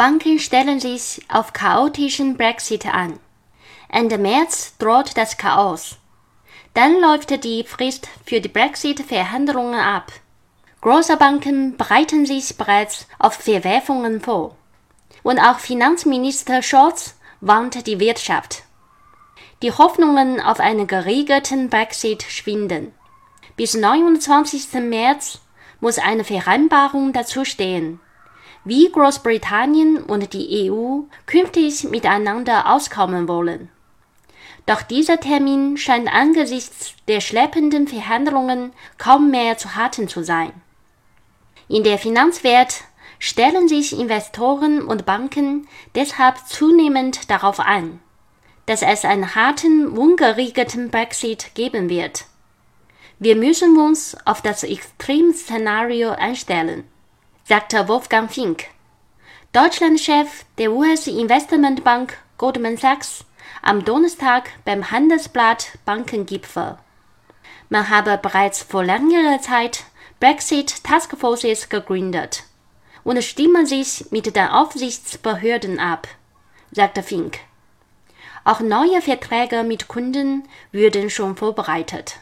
Banken stellen sich auf chaotischen Brexit an. Ende März droht das Chaos. Dann läuft die Frist für die Brexit-Verhandlungen ab. Große Banken bereiten sich bereits auf Verwerfungen vor. Und auch Finanzminister Scholz warnt die Wirtschaft. Die Hoffnungen auf einen geregelten Brexit schwinden. Bis 29. März muss eine Vereinbarung dazu stehen, wie Großbritannien und die EU künftig miteinander auskommen wollen. Doch dieser Termin scheint angesichts der schleppenden Verhandlungen kaum mehr zu halten zu sein. In der Finanzwelt stellen sich Investoren und Banken deshalb zunehmend darauf ein, dass es einen harten, ungeregelten Brexit geben wird. Wir müssen uns auf das Extremszenario einstellen, sagte Wolfgang Fink, Deutschlandchef der US-Investmentbank Goldman Sachs, am Donnerstag beim Handelsblatt Bankengipfel. Man habe bereits vor längerer Zeit Brexit Taskforces gegründet und stimmen sich mit den Aufsichtsbehörden ab, sagte Fink. Auch neue Verträge mit Kunden würden schon vorbereitet.